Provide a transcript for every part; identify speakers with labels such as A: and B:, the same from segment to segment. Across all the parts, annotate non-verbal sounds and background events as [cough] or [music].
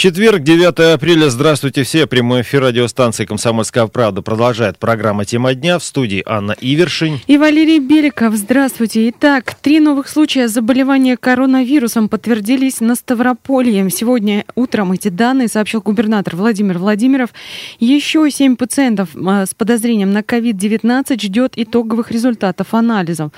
A: Четверг, 9 апреля. Здравствуйте все. Прямой эфир радиостанции «Комсомольская правда» продолжает программа «Тема дня». В студии Анна Ивершин.
B: И Валерий Беликов. Здравствуйте. Итак, три новых случая заболевания коронавирусом подтвердились на Ставрополье. Сегодня утром эти данные сообщил губернатор Владимир Владимиров. Еще семь пациентов а, с подозрением на COVID-19 ждет итоговых результатов анализов.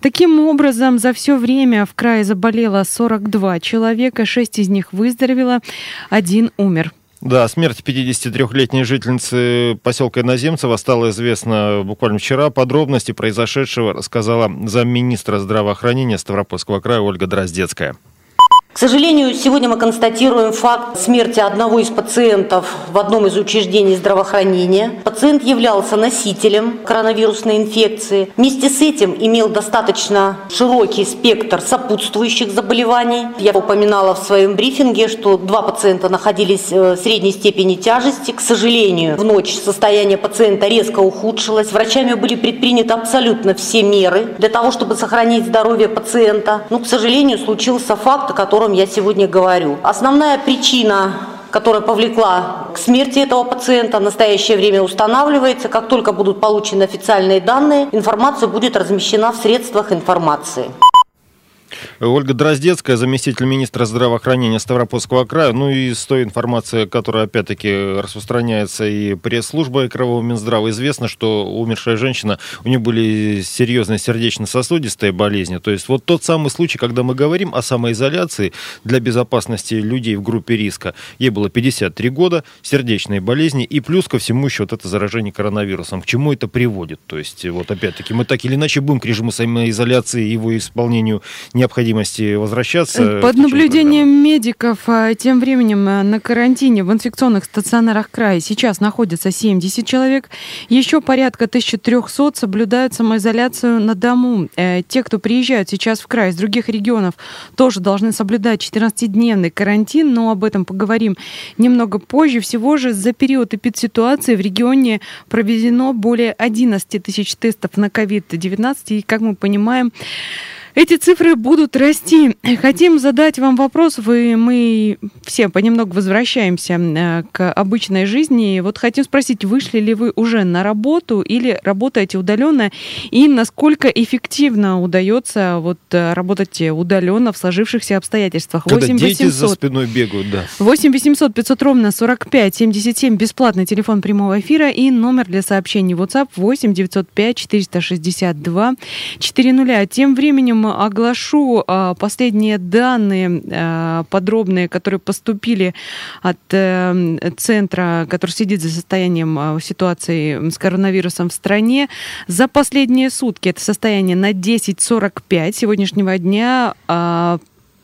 B: Таким образом, за все время в крае заболело 42 человека, шесть из них выздоровело один умер.
A: Да, смерть 53-летней жительницы поселка Иноземцева стала известна буквально вчера. Подробности произошедшего рассказала замминистра здравоохранения Ставропольского края Ольга Дроздецкая.
C: К сожалению, сегодня мы констатируем факт смерти одного из пациентов в одном из учреждений здравоохранения. Пациент являлся носителем коронавирусной инфекции. Вместе с этим имел достаточно широкий спектр сопутствующих заболеваний. Я упоминала в своем брифинге, что два пациента находились э, в средней степени тяжести. К сожалению, в ночь состояние пациента резко ухудшилось. Врачами были предприняты абсолютно все меры для того, чтобы сохранить здоровье пациента. Но, к сожалению, случился факт, о котором котором я сегодня говорю. Основная причина которая повлекла к смерти этого пациента, в настоящее время устанавливается. Как только будут получены официальные данные, информация будет размещена в средствах информации.
A: Ольга Дроздецкая, заместитель министра здравоохранения Ставропольского края. Ну и с той информацией, которая опять-таки распространяется и пресс-службой Крового Минздрава, известно, что умершая женщина, у нее были серьезные сердечно-сосудистые болезни. То есть вот тот самый случай, когда мы говорим о самоизоляции для безопасности людей в группе риска. Ей было 53 года, сердечные болезни и плюс ко всему еще вот это заражение коронавирусом. К чему это приводит? То есть вот опять-таки мы так или иначе будем к режиму самоизоляции и его исполнению необходимости возвращаться.
B: Под наблюдением медиков а, тем временем а, на карантине в инфекционных стационарах края сейчас находится 70 человек. Еще порядка 1300 соблюдают самоизоляцию на дому. Э, те, кто приезжают сейчас в край из других регионов, тоже должны соблюдать 14-дневный карантин, но об этом поговорим немного позже. Всего же за период эпидситуации в регионе проведено более 11 тысяч тестов на COVID-19. И, как мы понимаем, эти цифры будут расти. Хотим задать вам вопрос. Вы, мы все понемногу возвращаемся э, к обычной жизни. Вот хотим спросить, вышли ли вы уже на работу или работаете удаленно? И насколько эффективно удается вот э, работать удаленно в сложившихся обстоятельствах?
A: Когда 8 800, дети за спиной бегают, да.
B: 8 800 500 ровно 45 77, бесплатный телефон прямого эфира и номер для сообщений WhatsApp 8 905 462 400. Тем временем оглашу а, последние данные а, подробные, которые поступили от э, центра, который следит за состоянием а, ситуации с коронавирусом в стране. За последние сутки это состояние на 10.45 сегодняшнего дня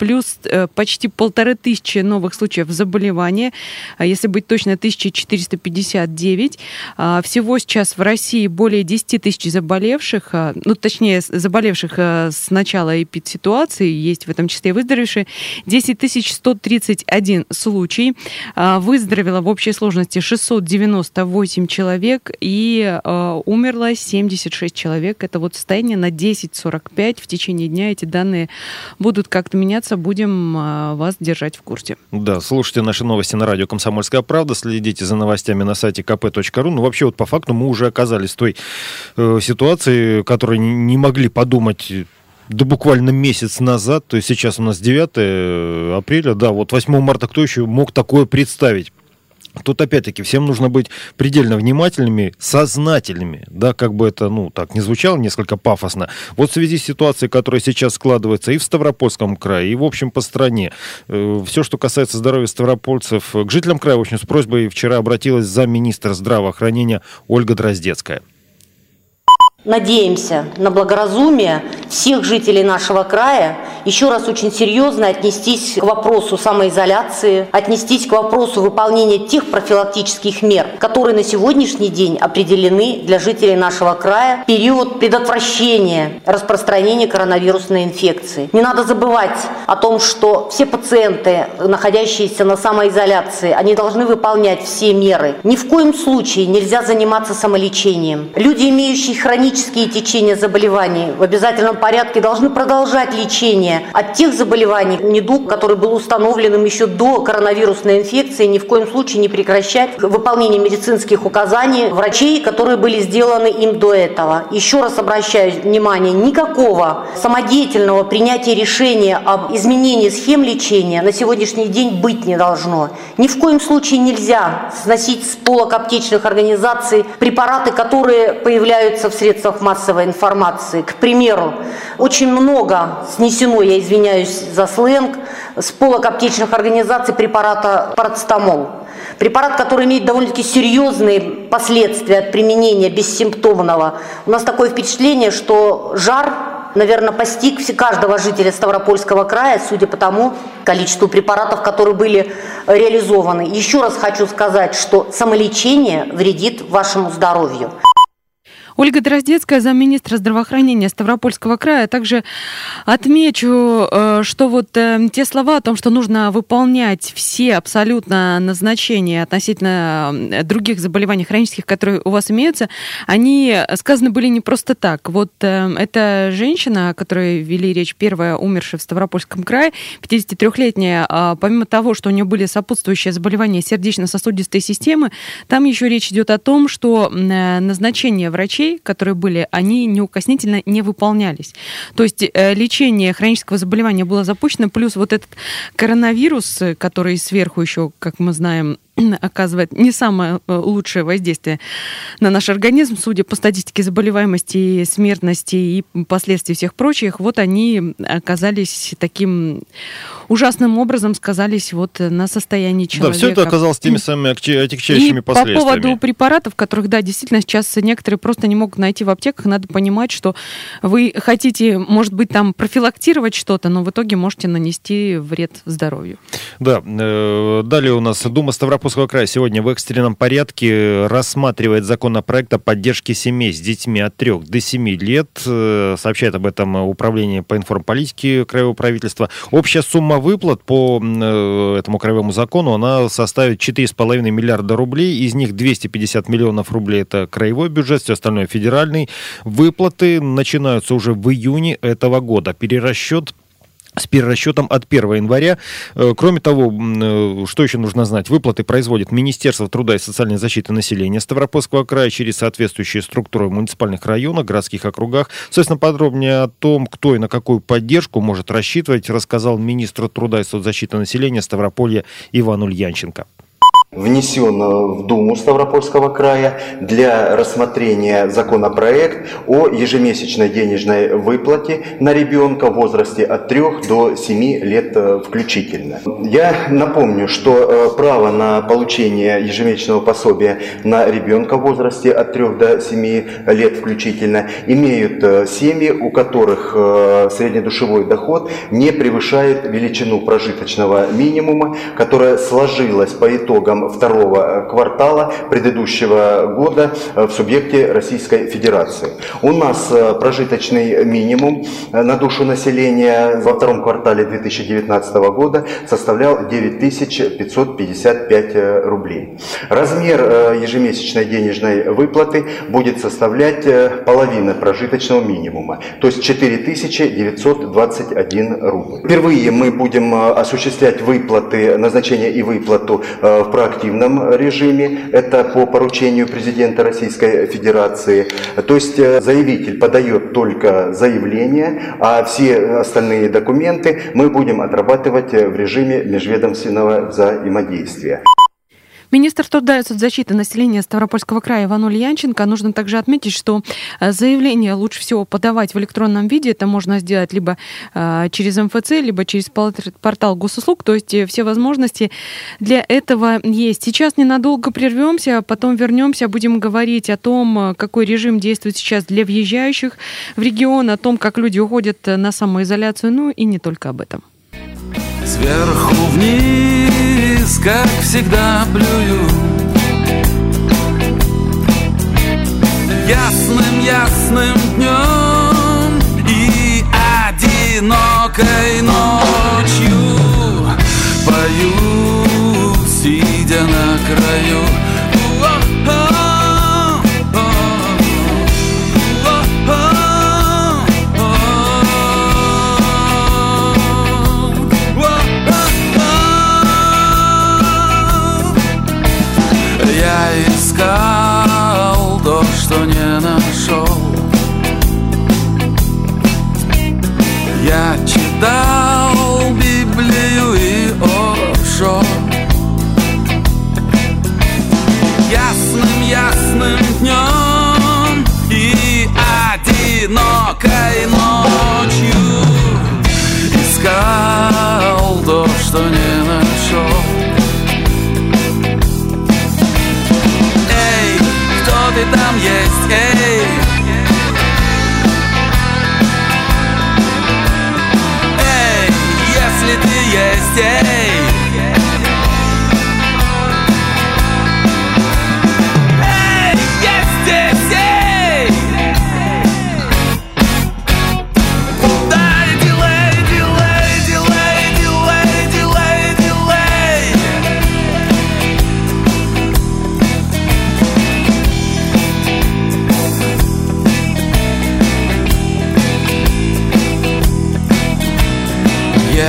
B: плюс э, почти полторы тысячи новых случаев заболевания, а если быть точно, 1459. А, всего сейчас в России более 10 тысяч заболевших, а, ну, точнее, заболевших с начала эпидситуации, есть в этом числе выздоровевшие, 10 131 случай. Выздоровело в общей сложности 698 человек и умерло 76 человек. Это вот состояние на 10.45 в течение дня. Эти данные будут как-то меняться общаться, будем а, вас держать в курсе.
A: Да, слушайте наши новости на радио «Комсомольская правда», следите за новостями на сайте kp.ru. Ну, вообще, вот по факту мы уже оказались в той э, ситуации, которой не могли подумать да буквально месяц назад, то есть сейчас у нас 9 э, апреля, да, вот 8 марта кто еще мог такое представить? Тут опять-таки всем нужно быть предельно внимательными, сознательными, да, как бы это, ну, так не звучало несколько пафосно. Вот в связи с ситуацией, которая сейчас складывается и в Ставропольском крае, и, в общем, по стране, э, все, что касается здоровья ставропольцев, к жителям края, в общем, с просьбой вчера обратилась замминистра здравоохранения Ольга Дроздецкая.
C: Надеемся на благоразумие всех жителей нашего края еще раз очень серьезно отнестись к вопросу самоизоляции, отнестись к вопросу выполнения тех профилактических мер, которые на сегодняшний день определены для жителей нашего края в период предотвращения распространения коронавирусной инфекции. Не надо забывать о том, что все пациенты, находящиеся на самоизоляции, они должны выполнять все меры. Ни в коем случае нельзя заниматься самолечением. Люди, имеющие хронические течения заболеваний в обязательном порядке должны продолжать лечение от тех заболеваний, недуг, который был установлен еще до коронавирусной инфекции, ни в коем случае не прекращать выполнение медицинских указаний врачей, которые были сделаны им до этого. Еще раз обращаю внимание, никакого самодеятельного принятия решения об изменении схем лечения на сегодняшний день быть не должно. Ни в коем случае нельзя сносить с полок аптечных организаций препараты, которые появляются в средствах массовой информации. К примеру, очень много снесено, я извиняюсь за сленг, с полок аптечных организаций препарата парацетамол. Препарат, который имеет довольно-таки серьезные последствия от применения бессимптомного. У нас такое впечатление, что жар наверное, постиг каждого жителя Ставропольского края, судя по тому количеству препаратов, которые были реализованы. Еще раз хочу сказать, что самолечение вредит вашему здоровью.
B: Ольга Дроздецкая, замминистра здравоохранения Ставропольского края. Также отмечу, э, что вот э, те слова о том, что нужно выполнять все абсолютно назначения относительно э, других заболеваний хронических, которые у вас имеются, они сказаны были не просто так. Вот эта женщина, о которой вели речь, первая умершая в Ставропольском крае, 53-летняя, а помимо того, что у нее были сопутствующие заболевания сердечно-сосудистой системы, там еще речь идет о том, что назначение врачей врачей, которые были, они неукоснительно не выполнялись. То есть э, лечение хронического заболевания было запущено, плюс вот этот коронавирус, который сверху еще, как мы знаем, [clears throat] оказывает не самое э, лучшее воздействие на наш организм, судя по статистике заболеваемости, смертности и последствий всех прочих, вот они оказались таким ужасным образом сказались вот на состоянии человека.
A: Да, все это оказалось теми самыми отягчающими
B: и
A: последствиями.
B: по поводу препаратов, которых, да, действительно сейчас некоторые просто не могут найти в аптеках, надо понимать, что вы хотите, может быть, там профилактировать что-то, но в итоге можете нанести вред здоровью.
A: Да, э, далее у нас Дума Ставропольского края сегодня в экстренном порядке рассматривает законопроект о поддержке семей с детьми от 3 до 7 лет. Э, сообщает об этом Управление по информполитике Краевого правительства. Общая сумма выплат по э, этому краевому закону, она составит 4,5 миллиарда рублей. Из них 250 миллионов рублей это краевой бюджет, все остальное федеральный. Выплаты начинаются уже в июне этого года. Перерасчет с перерасчетом от 1 января. Э, кроме того, э, что еще нужно знать? Выплаты производит Министерство труда и социальной защиты населения Ставропольского края через соответствующие структуры в муниципальных районах, городских округах. Собственно, подробнее о том, кто и на какую поддержку может рассчитывать, рассказал министр труда и соцзащиты населения Ставрополья Иван Ульянченко
D: внесен в Думу Ставропольского края для рассмотрения законопроект о ежемесячной денежной выплате на ребенка в возрасте от 3 до 7 лет э, включительно. Я напомню, что э, право на получение ежемесячного пособия на ребенка в возрасте от 3 до 7 лет включительно имеют э, семьи, у которых среднедушевой доход не превышает величину прожиточного минимума, которая сложилась по итогам второго квартала предыдущего года в субъекте Российской Федерации. У нас э, прожиточный минимум э, на душу населения во втором квартале 2019 года составлял 9555 э, рублей. Размер ежемесячной денежной выплаты будет составлять половину прожиточного минимума, то есть 4921 рубль. Впервые мы будем осуществлять выплаты, назначение и выплату в практике активном режиме, это по поручению президента Российской Федерации. То есть э, заявитель подает только заявление, а все остальные документы мы будем отрабатывать в режиме межведомственного взаимодействия.
B: Министр труда и соцзащиты населения Ставропольского края Иван Ульянченко. Нужно также отметить, что э, заявление лучше всего подавать в электронном виде. Это можно сделать либо э, через МФЦ, либо через портал госуслуг. То есть э, все возможности для этого есть. Сейчас ненадолго прервемся, а потом вернемся, будем говорить о том, какой режим действует сейчас для въезжающих в регион, о том, как люди уходят на самоизоляцию, ну и не только об этом.
E: Сверху вниз, как всегда, плюю Ясным, ясным днем И одинокой ночью Пою, сидя на краю sky.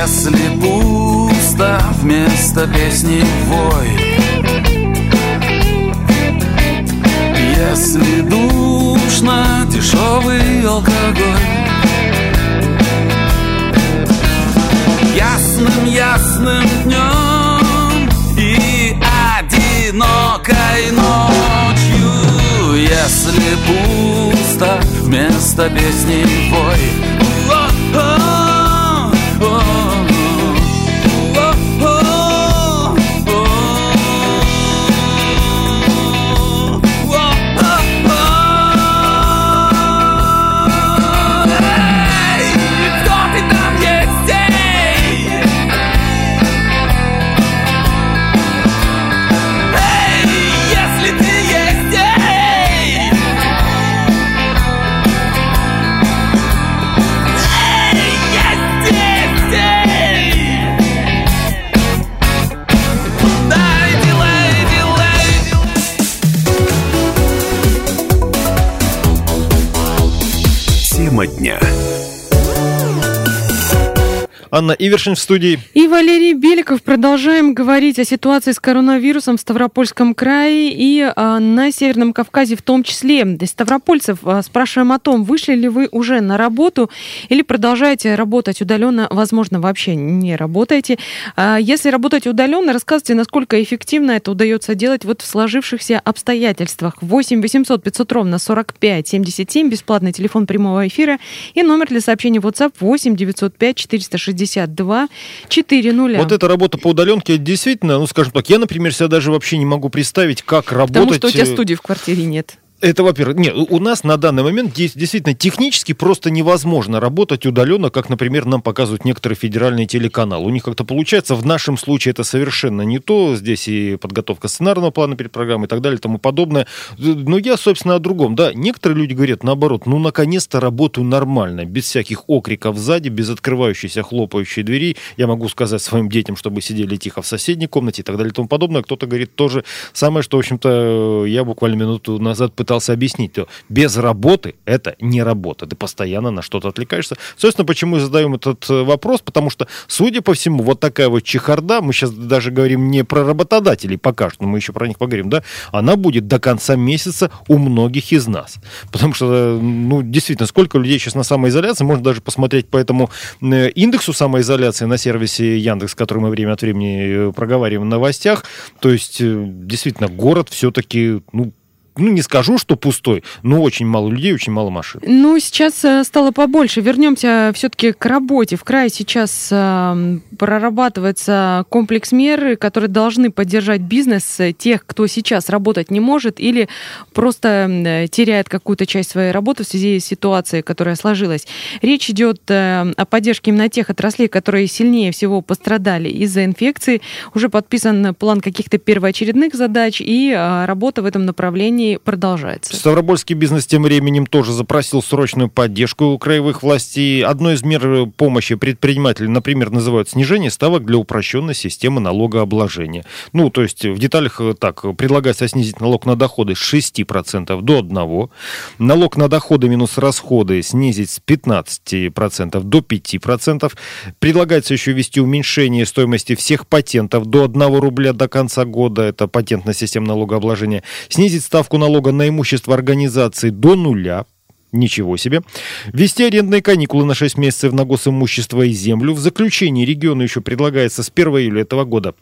E: Если пусто вместо песни вой. Если душно дешевый алкоголь. Ясным, ясным днем и одинокой ночью. Если пусто вместо песни вой
A: Тема Анна Ивершин в студии.
B: И Валерий Беликов. Продолжаем говорить о ситуации с коронавирусом в Ставропольском крае и а, на Северном Кавказе в том числе. Для ставропольцев а, спрашиваем о том, вышли ли вы уже на работу или продолжаете работать удаленно, возможно, вообще не работаете. А, если работаете удаленно, рассказывайте, насколько эффективно это удается делать вот в сложившихся обстоятельствах. 8 800 500 ровно 45 77, бесплатный телефон прямого эфира и номер для сообщений WhatsApp 8 905 460 62 400.
A: Вот эта работа по удаленке, действительно, ну, скажем так, я, например, себя даже вообще не могу представить, как работать... Потому
B: что у тебя э, студии в квартире нет.
A: Это, во-первых, нет, у нас на данный момент действительно технически просто невозможно работать удаленно, как, например, нам показывают некоторые федеральные телеканалы. У них как-то получается, в нашем случае это совершенно не то. Здесь и подготовка сценарного плана перед программой и так далее и тому подобное. Но я, собственно, о другом. Да, некоторые люди говорят наоборот, ну, наконец-то работаю нормально, без всяких окриков сзади, без открывающейся, хлопающей двери. Я могу сказать своим детям, чтобы сидели тихо в соседней комнате и так далее и тому подобное. Кто-то говорит тоже самое, что, в общем-то, я буквально минуту назад пытался пытался объяснить, то без работы это не работа. Ты постоянно на что-то отвлекаешься. Собственно, почему задаем этот э, вопрос? Потому что, судя по всему, вот такая вот чехарда, мы сейчас даже говорим не про работодателей пока что, но мы еще про них поговорим, да, она будет до конца месяца у многих из нас. Потому что, ну, действительно, сколько людей сейчас на самоизоляции, можно даже посмотреть по этому э, индексу самоизоляции на сервисе Яндекс, который мы время от времени э, проговариваем в новостях. То есть, действительно, город все-таки, ну, ну, не скажу, что пустой, но очень мало людей, очень мало машин.
B: Ну, сейчас э, стало побольше. Вернемся все-таки к работе. В крае сейчас э, прорабатывается комплекс мер, которые должны поддержать бизнес тех, кто сейчас работать не может или просто теряет какую-то часть своей работы в связи с ситуацией, которая сложилась. Речь идет э, о поддержке именно тех отраслей, которые сильнее всего пострадали из-за инфекции. Уже подписан план каких-то первоочередных задач, и работа в этом направлении Казани продолжается.
A: Ставропольский бизнес тем временем тоже запросил срочную поддержку у краевых властей. Одной из мер помощи предпринимателей, например, называют снижение ставок для упрощенной системы налогообложения. Ну, то есть в деталях э, так, предлагается снизить налог на доходы с 6% до 1%, налог на доходы минус расходы снизить с 15% до 5%, предлагается еще ввести уменьшение стоимости всех патентов до 1 рубля до конца года, это патентная система налогообложения, снизить ставку ставку налога на имущество организации до нуля, Ничего себе. Ввести арендные каникулы на 6 месяцев на госимущество и землю. В заключении региону еще предлагается с 1 июля этого года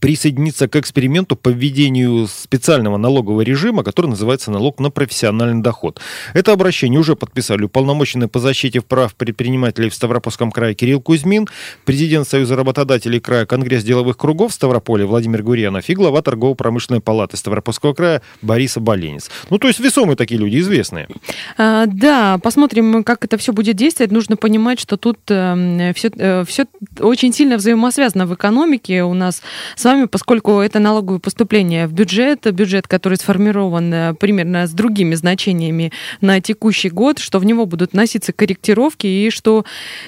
A: присоединиться к эксперименту по введению специального налогового режима, который называется налог на профессиональный доход. Это обращение уже подписали уполномоченный по защите прав предпринимателей в Ставропольском крае Кирилл Кузьмин, президент Союза работодателей края Конгресс деловых кругов Ставрополя Владимир Гурьянов и глава торгово-промышленной палаты Ставропольского края Бориса Боленец. Ну, то есть весомые такие люди, известные.
B: А, да, посмотрим, как это все будет действовать. Нужно понимать, что тут э, все, э, все очень сильно взаимосвязано в экономике. У нас с вами, поскольку это налоговое поступление в бюджет, бюджет, который сформирован э, примерно с другими значениями на текущий год, что в него будут носиться корректировки и что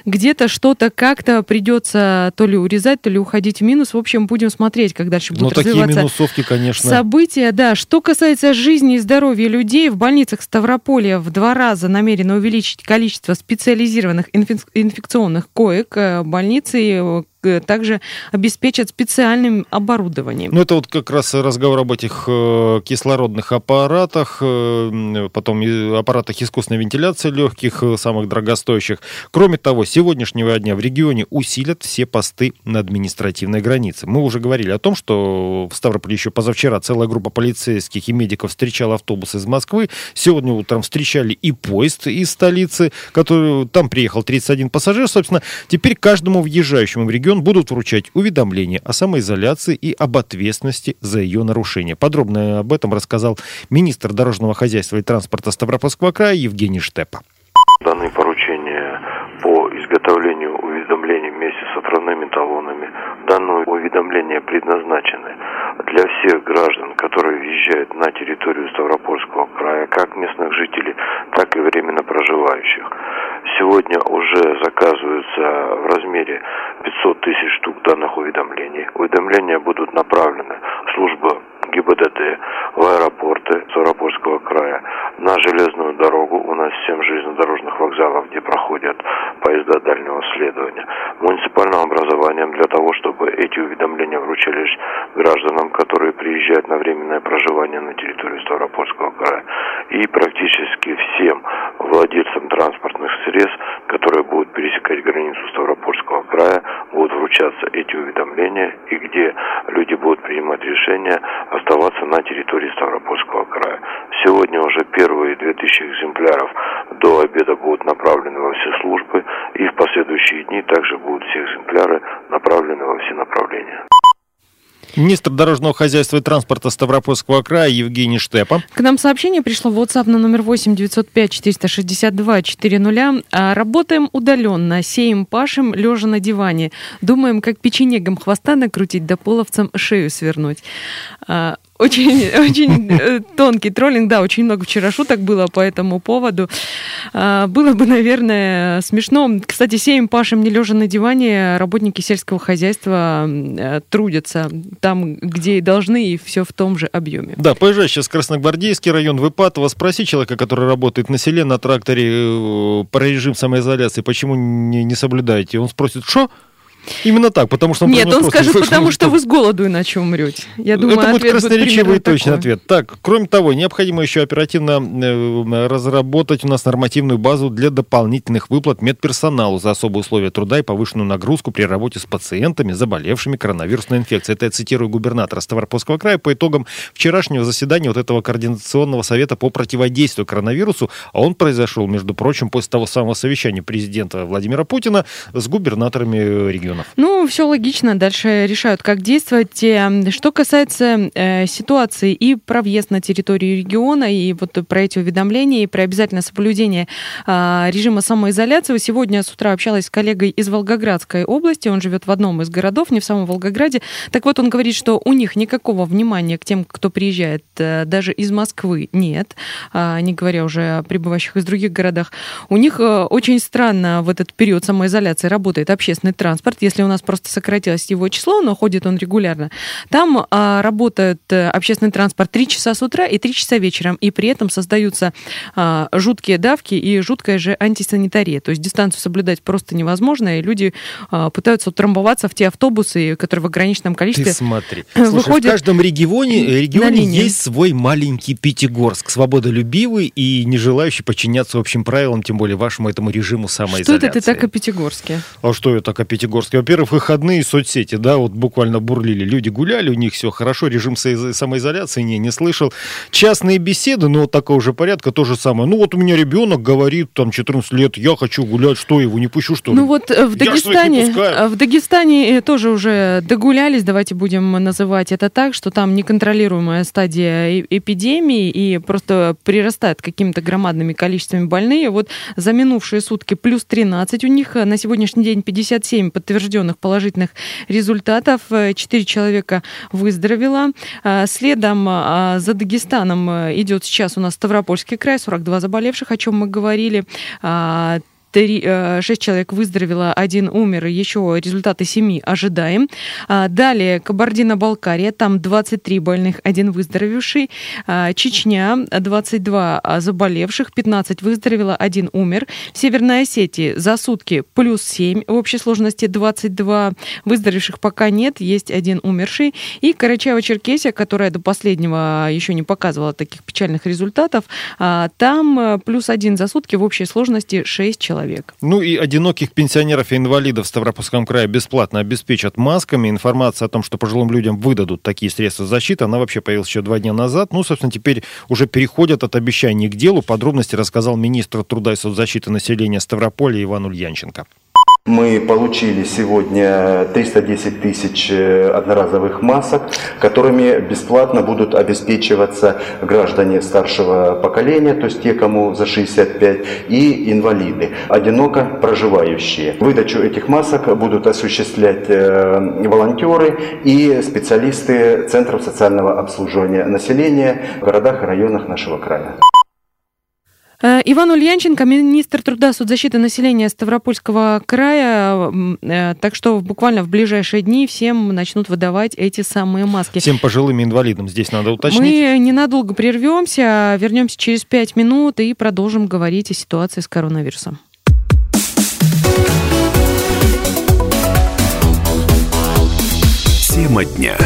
B: где-то что-то как-то придется то ли урезать, то ли уходить в минус. В общем, будем смотреть, как дальше будут
A: Ну, такие
B: развиваться
A: минусовки, конечно.
B: события. Да, что касается жизни и здоровья людей, в больницах Ставрополя в два раза намерено увеличить количество специализированных инфек- инфекционных коек. Э, Больницы также обеспечат специальным оборудованием.
A: Ну, это вот как раз разговор об этих э, кислородных аппаратах, э, потом аппаратах искусственной вентиляции легких, э, самых дорогостоящих. Кроме того, с сегодняшнего дня в регионе усилят все посты на административной границе. Мы уже говорили о том, что в Ставрополе еще позавчера целая группа полицейских и медиков встречала автобус из Москвы. Сегодня утром встречали и поезд из столицы, который там приехал 31 пассажир. Собственно, теперь каждому въезжающему в регион будут вручать уведомления о самоизоляции и об ответственности за ее нарушение. Подробно об этом рассказал министр дорожного хозяйства и транспорта Ставропольского края Евгений Штепа.
F: Данные поручения по изготовлению уведомлений вместе с отправными талонами. Данные уведомления предназначены для всех граждан, которые въезжают на территорию Ставропольского края, как местных жителей, так и временно проживающих. Сегодня уже заказываются в размере 500 тысяч штук данных уведомлений. Уведомления будут направлены в службу ГИБДД, в аэропорты Ставропольского края, на железную дорогу, у нас 7 железнодорожных вокзалов, где проходят поезда дальнего следования, муниципальным образованием для того, чтобы эти уведомления вручались гражданам, которые приезжают на временное проживание на территорию Ставропольского края, и практически всем владельцам транспортных средств, которые будут пересекать границу Ставропольского края, будут вручаться эти уведомления, и где люди будут принимать решение оставаться на территории Ставропольского края. Сегодня уже первые 2000 экземпляров до обеда будут направлены во все службы, и в последующие дни также будут все экземпляры направлены во все направления.
A: Министр дорожного хозяйства и транспорта Ставропольского края Евгений Штепа.
B: К нам сообщение пришло в WhatsApp на номер 8 905 462 400. А, Работаем удаленно, сеем, пашем, лежа на диване. Думаем, как печенегам хвоста накрутить, да половцам шею свернуть. Очень, [laughs] очень э, тонкий троллинг, да, очень много вчера шуток было по этому поводу. А, Было бы, наверное, смешно. Кстати, сеем, пашем, не лежа на диване, работники сельского хозяйства э, трудятся там, где и должны, и все в том же объеме.
A: Да, поезжай сейчас в Красногвардейский район, в Ипатово, спроси человека, который работает на селе, на тракторе, э, про режим самоизоляции, почему не, не соблюдаете? Он спросит, что? Именно так, потому что он
B: Нет, он скажет, потому что вы с голоду иначе умрете. Я думаю,
A: Это будет красноречивый и точный ответ. Так, кроме того, необходимо еще оперативно э, разработать у нас нормативную базу для дополнительных выплат медперсоналу за особые условия труда и повышенную нагрузку при работе с пациентами, заболевшими коронавирусной инфекцией. Это я цитирую губернатора Ставропольского края по итогам вчерашнего заседания вот этого координационного совета по противодействию коронавирусу. А он произошел, между прочим, после того самого совещания президента Владимира Путина с губернаторами э, регионов.
B: Ну, все логично. Дальше решают, как действовать. Э, Что касается э, ситуации и про въезд на территорию региона, и вот про эти уведомления, и про обязательное соблюдение а, режима самоизоляции. Сегодня с утра общалась с коллегой из Волгоградской области. Он живет в одном из городов, не в самом Волгограде. Так вот, он говорит, что у них никакого внимания к тем, кто приезжает э, даже из Москвы, нет. А, Не говоря уже о прибывающих из других городах. У них э, очень странно в этот период самоизоляции работает общественный транспорт. Если у нас просто сократилось его число, но ходит он регулярно, там а, работает э, общественный транспорт 3 часа с утра и 3 часа вечером, и при этом создаются а, жуткие давки и жуткая же антисанитария. То есть дистанцию соблюдать просто невозможно, и люди а, пытаются утрамбоваться в те автобусы, которые в ограниченном
A: Ты
B: количестве
A: смотри.
B: э, [laughs]
A: Слушай,
B: выходят
A: в каждом регионе, регионе есть свой маленький Пятигорск, свободолюбивый и не желающий подчиняться общим правилам, тем более вашему этому режиму
B: Что
A: самоизоляции.
B: это ты так о Пятигорске?
A: А что я так о Пятигорске? Во-первых, выходные соцсети, да, вот буквально бурлили. Люди гуляли, у них все хорошо, режим самоизоляции, не, не слышал. Частные беседы, ну, вот такого же порядка, то же самое. Ну, вот у меня ребенок говорит, там, 14 лет, я хочу гулять, что, его не пущу, что ли?
B: Ну вот э, в
A: своих не
B: Дагестане,
A: пускаю.
B: э, в Дагестане э, тоже уже догулялись, давайте будем называть это так, что там неконтролируемая стадия э- эпидемии и просто прирастает какими-то громадными количествами больные. Вот за минувшие сутки плюс 13 у них, э, на сегодняшний день 57 подтверждений подтвержденных положительных результатов. Четыре человека выздоровело. Следом за Дагестаном идет сейчас у нас Ставропольский край, 42 заболевших, о чем мы говорили. 3, 6 э, человек выздоровело, один умер, еще результаты 7 ожидаем. А, далее Кабардино-Балкария, там 23 больных, один выздоровевший. А, Чечня, 22 заболевших, 15 выздоровело, один умер. В Северной Осетии за сутки плюс 7, в общей сложности 22 выздоровевших пока нет, есть один умерший. И Карачаево-Черкесия, которая до последнего еще не показывала таких печальных результатов, а, там э, плюс один за сутки, в общей сложности 6 человек человек.
A: Ну и одиноких пенсионеров и инвалидов в Ставропольском крае бесплатно обеспечат масками. Информация о том, что пожилым людям выдадут такие средства защиты, она вообще появилась еще два дня назад. Ну, собственно, теперь уже переходят от обещаний к делу. Подробности рассказал министр труда и соцзащиты населения Ставрополя Иван Ульянченко.
D: Мы получили сегодня 310 тысяч э, одноразовых масок, которыми бесплатно будут обеспечиваться граждане старшего поколения, то есть те, кому за 65, и инвалиды, одиноко проживающие. Выдачу этих масок будут осуществлять э, волонтеры и специалисты Центров социального обслуживания населения в городах и районах нашего края.
B: Э, Иван Ульянченко, министр труда, соцзащиты населения Ставропольского края. Э, так что буквально в ближайшие дни всем начнут выдавать эти самые маски.
A: Всем пожилым инвалидам здесь надо уточнить.
B: Мы ненадолго прервемся, вернемся через пять минут и продолжим говорить о ситуации с коронавирусом.
A: Тема дня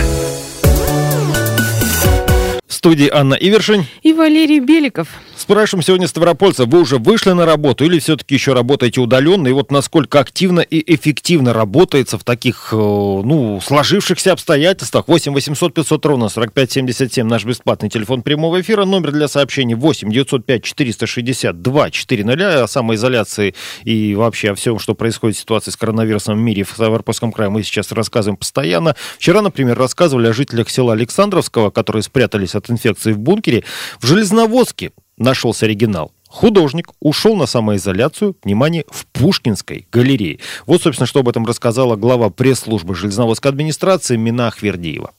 A: студии Анна Ивершин
B: и Валерий Беликов.
A: Спрашиваем сегодня ставропольцев, вы уже вышли на работу или все-таки еще работаете удаленно? И вот насколько активно и эффективно работается в таких, э, ну, сложившихся обстоятельствах? 8 800 500 ровно 45 77 наш бесплатный телефон прямого эфира. Номер для сообщений 8 905 462 400. О самоизоляции и вообще о всем, что происходит в ситуации с коронавирусом в мире в Ставропольском крае мы сейчас рассказываем постоянно. Вчера, например, рассказывали о жителях села Александровского, которые спрятались от инфекции в бункере. В Железноводске нашелся оригинал. Художник ушел на самоизоляцию, внимание, в Пушкинской галерее. Вот, собственно, что об этом рассказала глава пресс-службы Железноводской администрации Мина Ахвердиева.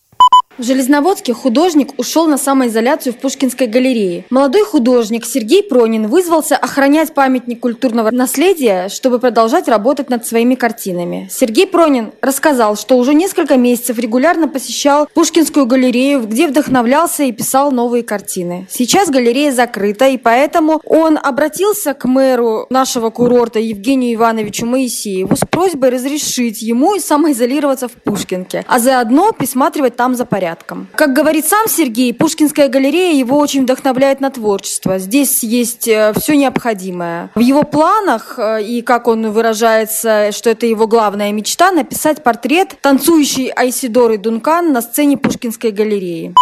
G: В Железноводске художник ушел на самоизоляцию в Пушкинской галерее. Молодой художник Сергей Пронин вызвался охранять памятник культурного наследия, чтобы продолжать работать над своими картинами. Сергей Пронин рассказал, что уже несколько месяцев регулярно посещал Пушкинскую галерею, где вдохновлялся и писал новые картины. Сейчас галерея закрыта, и поэтому он обратился к мэру нашего курорта Евгению Ивановичу Моисееву с просьбой разрешить ему самоизолироваться в Пушкинке, а заодно присматривать там за порядком порядком. Как говорит сам Сергей, Пушкинская галерея его очень вдохновляет на творчество. Здесь есть э, все необходимое. В его планах, э, и как он выражается, что это его главная мечта, написать портрет танцующей Айсидоры Дункан на сцене Пушкинской галереи.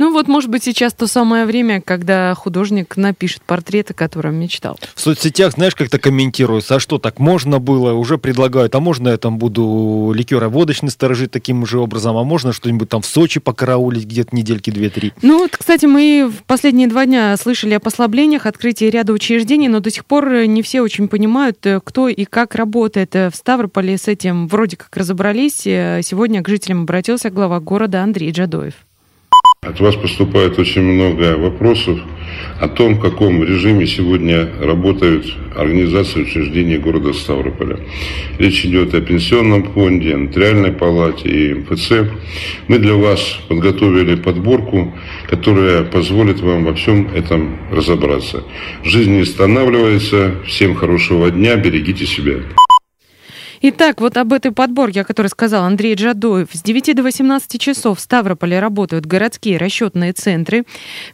B: Ну вот, может быть, сейчас то самое время, когда художник напишет портрет, о котором мечтал.
A: В соцсетях, знаешь, как-то комментируются, а что, так можно было? Уже предлагают, а можно я там буду ликероводочный сторожить таким же образом, а можно что-нибудь там в Сочи покараулить где-то недельки две-три?
B: Ну вот, кстати, мы в последние два дня слышали о послаблениях, открытии ряда учреждений, но до сих пор не все очень понимают, э, кто и как работает. Э, в Ставрополе с этим вроде как разобрались. Э, сегодня к жителям обратился глава города Андрей Джадоев.
H: От вас поступает очень много вопросов о том, в каком режиме сегодня работают организации учреждения города Ставрополя. Речь идет о пенсионном фонде, о нотариальной палате и МФЦ. Мы для вас подготовили подборку, которая позволит вам во всем этом разобраться. Жизнь не останавливается. Всем хорошего дня. Берегите себя.
B: Итак, вот об этой подборке, о которой сказал Андрей Джадоев. С 9 до 18 часов в Ставрополе работают городские расчетные центры.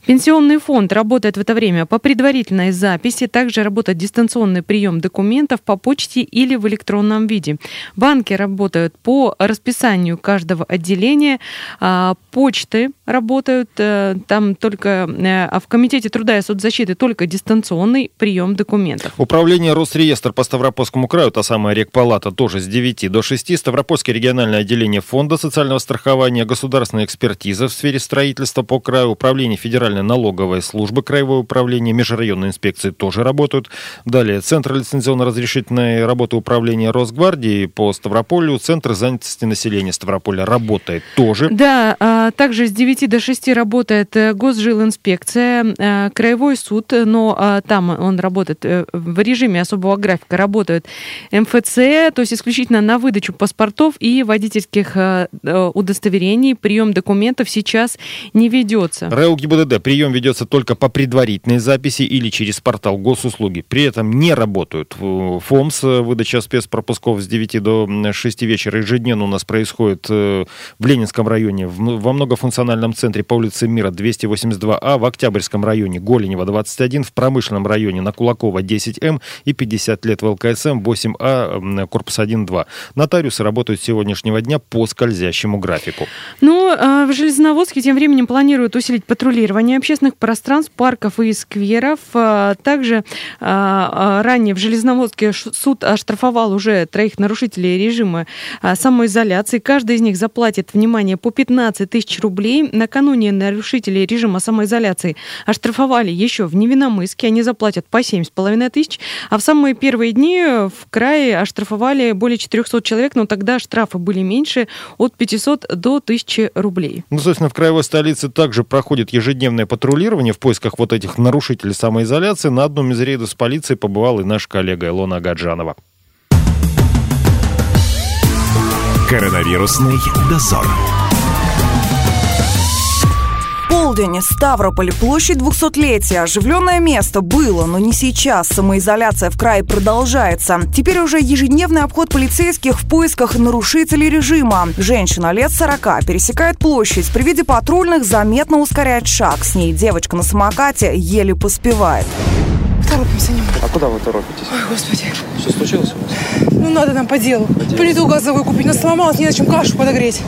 B: Пенсионный фонд работает в это время по предварительной записи. Также работает дистанционный прием документов по почте или в электронном виде. Банки работают по расписанию каждого отделения. А почты работают э, там только, э, а в Комитете труда и соцзащиты только дистанционный прием документов.
A: Управление Росреестр по Ставропольскому краю, та самая рекпалата, тоже с 9 до 6. Ставропольское региональное отделение Фонда социального страхования, государственная экспертиза в сфере строительства по краю, управление Федеральной налоговой службы, краевое управление, межрайонные инспекции тоже работают. Далее Центр лицензионно-разрешительной работы управления Росгвардии по Ставрополю, Центр занятости населения Ставрополя работает тоже.
B: Да, а, также с 9 до 6 работает э, госжилинспекция, э, краевой суд, но а, там он работает э, в режиме особого графика, работают МФЦ, то есть исключительно на выдачу паспортов и водительских удостоверений, прием документов сейчас не ведется.
A: РЭУ ГИБДД прием ведется только по предварительной записи или через портал госуслуги. При этом не работают ФОМС, выдача спецпропусков с 9 до 6 вечера ежедневно у нас происходит в Ленинском районе, во многофункциональном центре по улице Мира 282А, в Октябрьском районе Голенева 21, в промышленном районе на Кулакова 10М и 50 лет в ЛКСМ 8А, корпус 1-2. Нотариусы работают с сегодняшнего дня по скользящему графику.
B: Ну, а в Железноводске тем временем планируют усилить патрулирование общественных пространств, парков и скверов. А, также а, ранее в Железноводске суд оштрафовал уже троих нарушителей режима самоизоляции. Каждый из них заплатит, внимание, по 15 тысяч рублей. Накануне нарушителей режима самоизоляции оштрафовали еще в Невиномыске. Они заплатят по 7,5 тысяч. А в самые первые дни в крае оштрафовали более 400 человек, но тогда штрафы были меньше от 500 до 1000 рублей.
A: Ну, собственно, в краевой столице также проходит ежедневное патрулирование в поисках вот этих нарушителей самоизоляции. На одном из рейдов с полицией побывал и наш коллега Илона Гаджанова.
I: Коронавирусный дозор.
J: Полдень, Ставрополь, площадь 200-летия. Оживленное место было, но не сейчас. Самоизоляция в крае продолжается. Теперь уже ежедневный обход полицейских в поисках нарушителей режима. Женщина лет 40 пересекает площадь. При виде патрульных заметно ускоряет шаг. С ней девочка на самокате еле поспевает.
K: Торопимся немного.
L: А куда вы торопитесь?
K: Ой, господи.
L: Что случилось у вас?
K: Ну, надо нам по делу. По делу. Плиту газовую купить. Нас сломалась, не на чем кашу подогреть.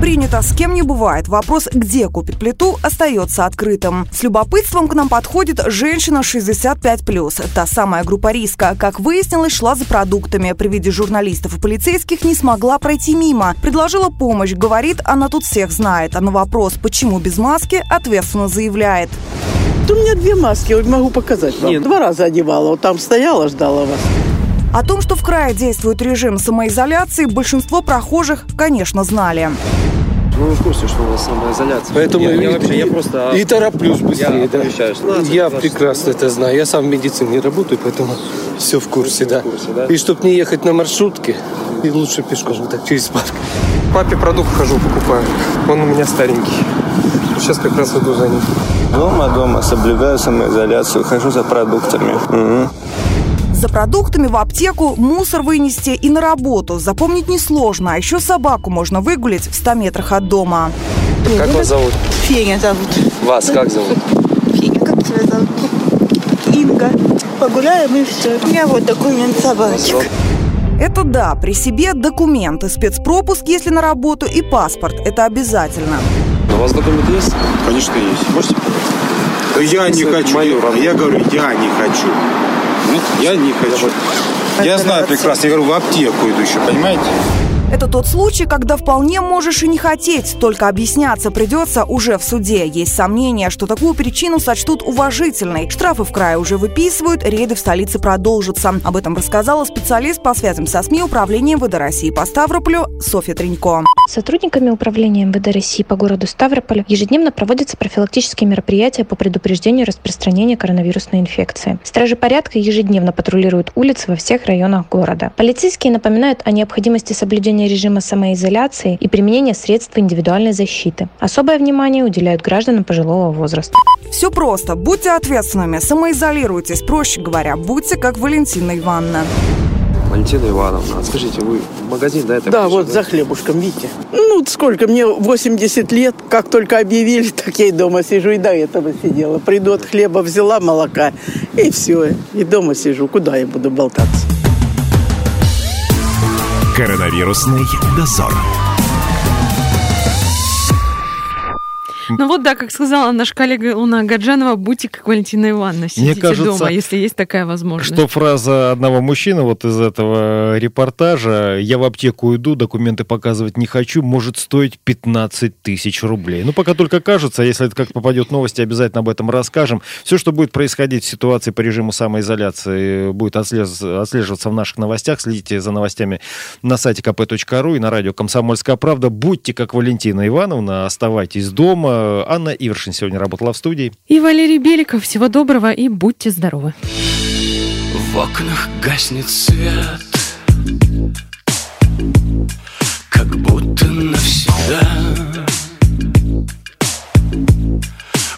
J: Принято, с кем не бывает. Вопрос, где купить плиту, остается открытым. С любопытством к нам подходит женщина 65+. Та самая группа риска. Как выяснилось, шла за продуктами. При виде журналистов и полицейских не смогла пройти мимо. Предложила помощь. Говорит, она тут всех знает. А на вопрос, почему без маски, ответственно заявляет.
M: У меня две маски, я могу показать вам. Нет. Два раза одевала, вот там стояла, ждала вас.
J: О том, что в крае действует режим самоизоляции, большинство прохожих, конечно, знали.
L: Ну, вы в курсе, что у нас самоизоляция.
M: Поэтому
L: я,
M: я,
L: я вообще, я просто...
M: И тороплюсь быстрее,
L: я
M: да.
L: Оповещаю, что
M: я прекрасно это знаю. Я сам в медицине работаю, поэтому все в курсе, да. В курсе, да. И чтобы не ехать на маршрутке, и лучше пешком, так, через парк.
N: Папе продукт хожу, покупаю. Он у меня старенький. Сейчас как раз иду за ним.
O: Дома, дома, соблюдаю самоизоляцию, хожу за продуктами. Угу.
J: За продуктами в аптеку, мусор вынести и на работу. Запомнить несложно. А еще собаку можно выгулить в 100 метрах от дома.
L: Как вас зовут?
P: Феня зовут.
L: Вас как зовут?
P: Феня, как тебя зовут? Инга. Погуляем и все. У меня вот документ собачек.
J: Это да, при себе документы, спецпропуск, если на работу, и паспорт. Это обязательно.
L: У вас документ есть?
Q: Конечно, есть.
L: Можете
Q: Я не хочу. Я говорю, я не хочу. Я не хочу. Я знаю прекрасно, я говорю, в аптеку иду еще, понимаете?
J: Это тот случай, когда вполне можешь и не хотеть, только объясняться придется уже в суде. Есть сомнения, что такую причину сочтут уважительной. Штрафы в крае уже выписывают, рейды в столице продолжатся. Об этом рассказала специалист по связям со СМИ Управления МВД России по Ставрополю Софья Тренько.
R: Сотрудниками Управления МВД России по городу Ставрополь ежедневно проводятся профилактические мероприятия по предупреждению распространения коронавирусной инфекции. Стражи порядка ежедневно патрулируют улицы во всех районах города. Полицейские напоминают о необходимости соблюдения режима самоизоляции и применения средств индивидуальной защиты. Особое внимание уделяют гражданам пожилого возраста.
J: Все просто. Будьте ответственными, самоизолируйтесь. Проще говоря, будьте как Валентина Ивановна.
L: Валентина Ивановна, скажите, вы в магазин, да, это
M: Да, пришли, вот да? за хлебушком, видите. Ну, сколько, мне 80 лет, как только объявили, [laughs] так я и дома сижу, и до этого сидела. Приду от хлеба, взяла молока, и все, и дома сижу. Куда я буду болтаться?
I: Коронавирусный дозор.
B: Ну вот да, как сказала наша коллега Луна Гаджанова, будьте как Валентина Ивановна, сидите
A: кажется,
B: дома, если есть такая возможность.
A: Что фраза одного мужчины вот из этого репортажа «Я в аптеку иду, документы показывать не хочу» может стоить 15 тысяч рублей. Ну, пока только кажется, если это как попадет новости, обязательно об этом расскажем. Все, что будет происходить в ситуации по режиму самоизоляции, будет отслеживаться в наших новостях. Следите за новостями на сайте kp.ru и на радио «Комсомольская правда». Будьте как Валентина Ивановна, оставайтесь дома. Анна Ивершин сегодня работала в студии.
B: И Валерий Беликов. Всего доброго и будьте здоровы.
E: В окнах гаснет свет Как будто навсегда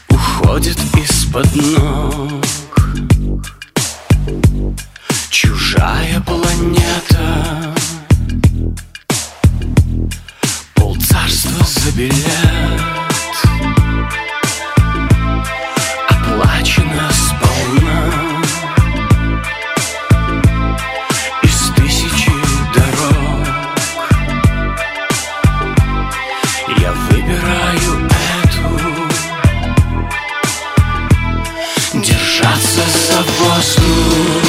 E: Уходит из-под ног Чужая планета Полцарства забелят Оплачено Держаться за воздух